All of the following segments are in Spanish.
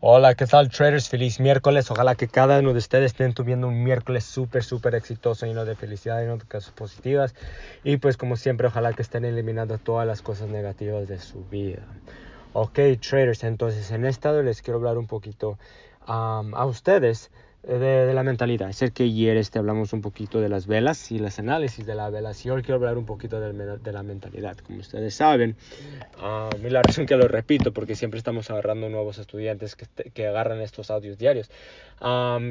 Hola, ¿qué tal traders? Feliz miércoles. Ojalá que cada uno de ustedes estén tuviendo un miércoles súper, súper exitoso, lleno de felicidad, y de cosas positivas. Y pues como siempre, ojalá que estén eliminando todas las cosas negativas de su vida. Ok, traders, entonces en esta les quiero hablar un poquito a ustedes de, la mentalidad. El que ayer este, hablamos un poquito de las velas y los análisis de las velas y hoy quiero hablar un poquito de, la mentalidad. Como ustedes saben, uh, la razón que lo repito, porque siempre estamos agarrando nuevos estudiantes que, que agarran estos audios diarios,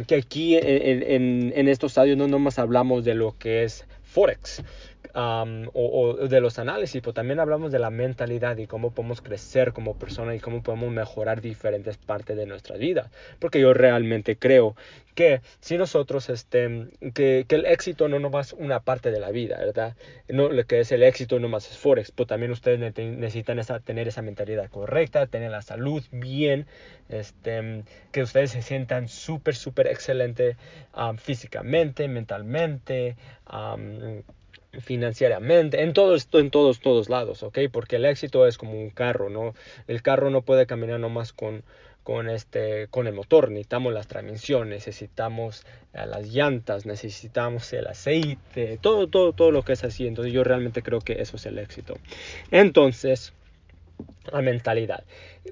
que aquí en, en, en estos audios no nomás hablamos de lo que es Forex, o, de los análisis, pero también hablamos de la mentalidad y cómo podemos crecer como persona y cómo podemos mejorar diferentes partes de nuestra vida. Porque yo realmente creo que si nosotros, este, que, que el éxito no nomás una parte de la vida, ¿verdad? No, lo que es el éxito no más es Forex, pero también ustedes necesitan esa, tener esa mentalidad correcta, tener la salud bien, este, que ustedes se sientan súper, súper excelente físicamente, mentalmente, financieramente, en todos, en todos, todos lados, ¿ok? Porque el éxito es como un carro, ¿no? El carro no puede caminar nomás con, con, este, con el motor, necesitamos las transmisiones, necesitamos eh, las llantas, necesitamos el aceite, todo, todo, todo lo que es así. Entonces yo realmente creo que eso es el éxito. Entonces, la mentalidad.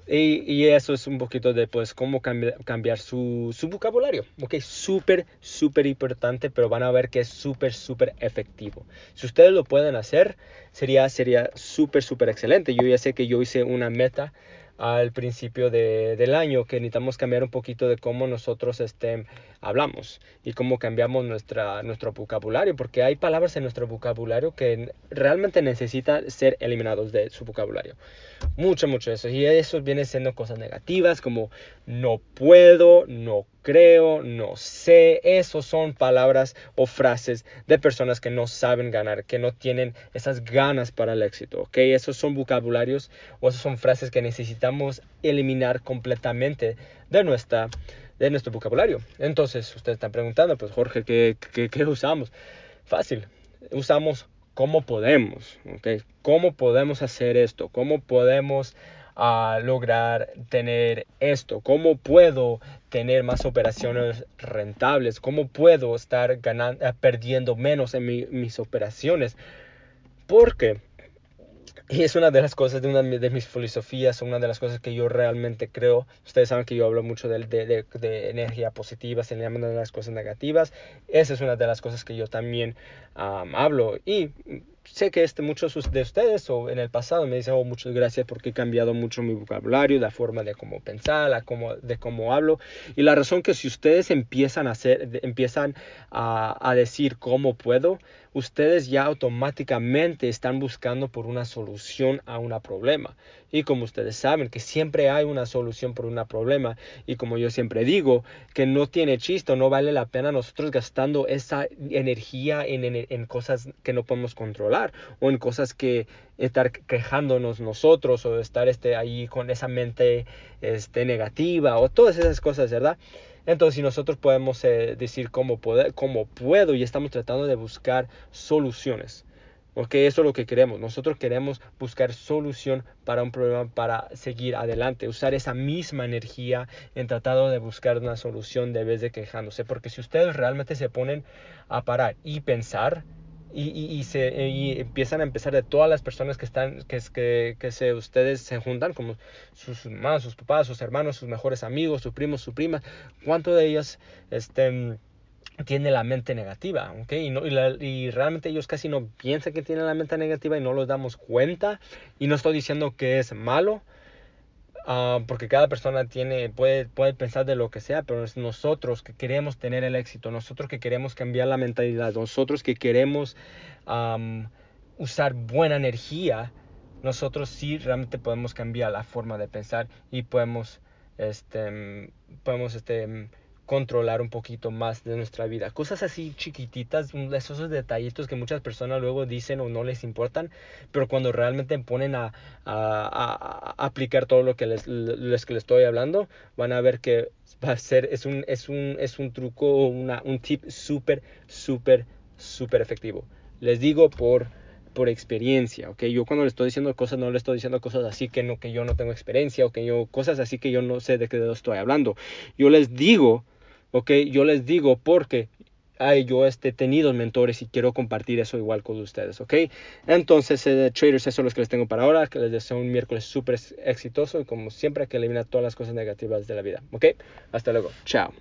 Y, eso es un poquito de pues cómo cambiar su, su, vocabulario. Ok, súper, súper importante, pero van a ver que es súper, súper efectivo. Si ustedes lo pueden hacer, sería sería súper, súper excelente. Yo ya sé que yo hice una meta al principio de, del año que necesitamos cambiar un poquito de cómo nosotros este, hablamos y cómo cambiamos nuestra, nuestro vocabulario, porque hay palabras en nuestro vocabulario que realmente necesitan ser eliminados de su vocabulario. Mucho, mucho eso. Y eso viene siendo cosas negativas como no puedo, no creo, no sé. Esos son palabras o frases de personas que no saben ganar, que no tienen esas ganas para el éxito. ¿ok? Esos son vocabularios o esas son frases que necesitamos eliminar completamente de, nuestra, de nuestro vocabulario. Entonces, ustedes están preguntando, pues Jorge, ¿qué, qué, usamos? Fácil. Usamos cómo podemos, ¿ok? ¿Cómo podemos hacer esto? ¿Cómo podemos a lograr tener esto? ¿Cómo puedo tener más operaciones rentables? ¿Cómo puedo estar ganando, eh, perdiendo menos en mis operaciones? Porque y es una de las cosas de una de mis filosofías, una de las cosas que yo realmente creo. Ustedes saben que yo hablo mucho de, de, de, energía positiva, se llaman de las cosas negativas. Esa es una de las cosas que yo también hablo. Y sé que este, muchos de ustedes o en el pasado me dicen, oh, muchas gracias porque he cambiado mucho mi vocabulario, la forma de cómo pensar, la cómo, de cómo hablo. Y la razón que si ustedes empiezan a, hacer, empiezan a, a decir cómo puedo, ustedes ya automáticamente están buscando por una solución a un problema. Y como ustedes saben que siempre hay una solución por un problema y como yo siempre digo, que no tiene chiste, no vale la pena nosotros gastando esa energía en, en, en cosas que no podemos controlar o en cosas que estar quejándonos nosotros o estar este, ahí con esa mente este, negativa o todas esas cosas, ¿verdad? Entonces, si nosotros podemos eh, decir cómo, poder, cómo puedo y estamos tratando de buscar soluciones, porque eso es lo que queremos. Nosotros queremos buscar solución para un problema para seguir adelante, usar esa misma energía en tratado de buscar una solución de vez de quejándose, porque si ustedes realmente se ponen a parar y pensar, y, se, y empiezan a empezar de todas las personas que están, que, que, que se, ustedes se juntan, como sus mamás, sus papás, sus hermanos, sus mejores amigos, sus primos, sus primas, ¿cuánto de ellos este, tiene la mente negativa? ¿okay? Y, no, y, y, realmente ellos casi no piensan que tienen la mente negativa y no los damos cuenta. Y no estoy diciendo que es malo, Ah, porque cada persona tiene, puede, puede pensar de lo que sea, pero es nosotros que queremos tener el éxito, nosotros que queremos cambiar la mentalidad, nosotros que queremos usar buena energía, nosotros sí realmente podemos cambiar la forma de pensar y podemos, este, podemos, este, controlar un poquito más de nuestra vida. Cosas así chiquititas, esos detallitos que muchas personas luego dicen o no les importan, pero cuando realmente ponen a, aplicar todo lo que les, les, que les estoy hablando, van a ver que va a ser, es un, es un, es un truco, una, un tip súper, súper, súper efectivo. Les digo por por experiencia, ¿ok? Yo cuando le estoy diciendo cosas, no le estoy diciendo cosas así que, no, que yo no tengo experiencia o que yo, cosas así que yo no sé de qué estoy hablando. Yo les digo, ¿ok? Yo les digo porque ay, yo he tenido mentores y quiero compartir eso igual con ustedes, ¿ok? Entonces, eh, traders, eso es lo que les tengo para ahora, que les deseo un miércoles súper exitoso y como siempre que elimina todas las cosas negativas de la vida, ¿ok? Hasta luego, chao.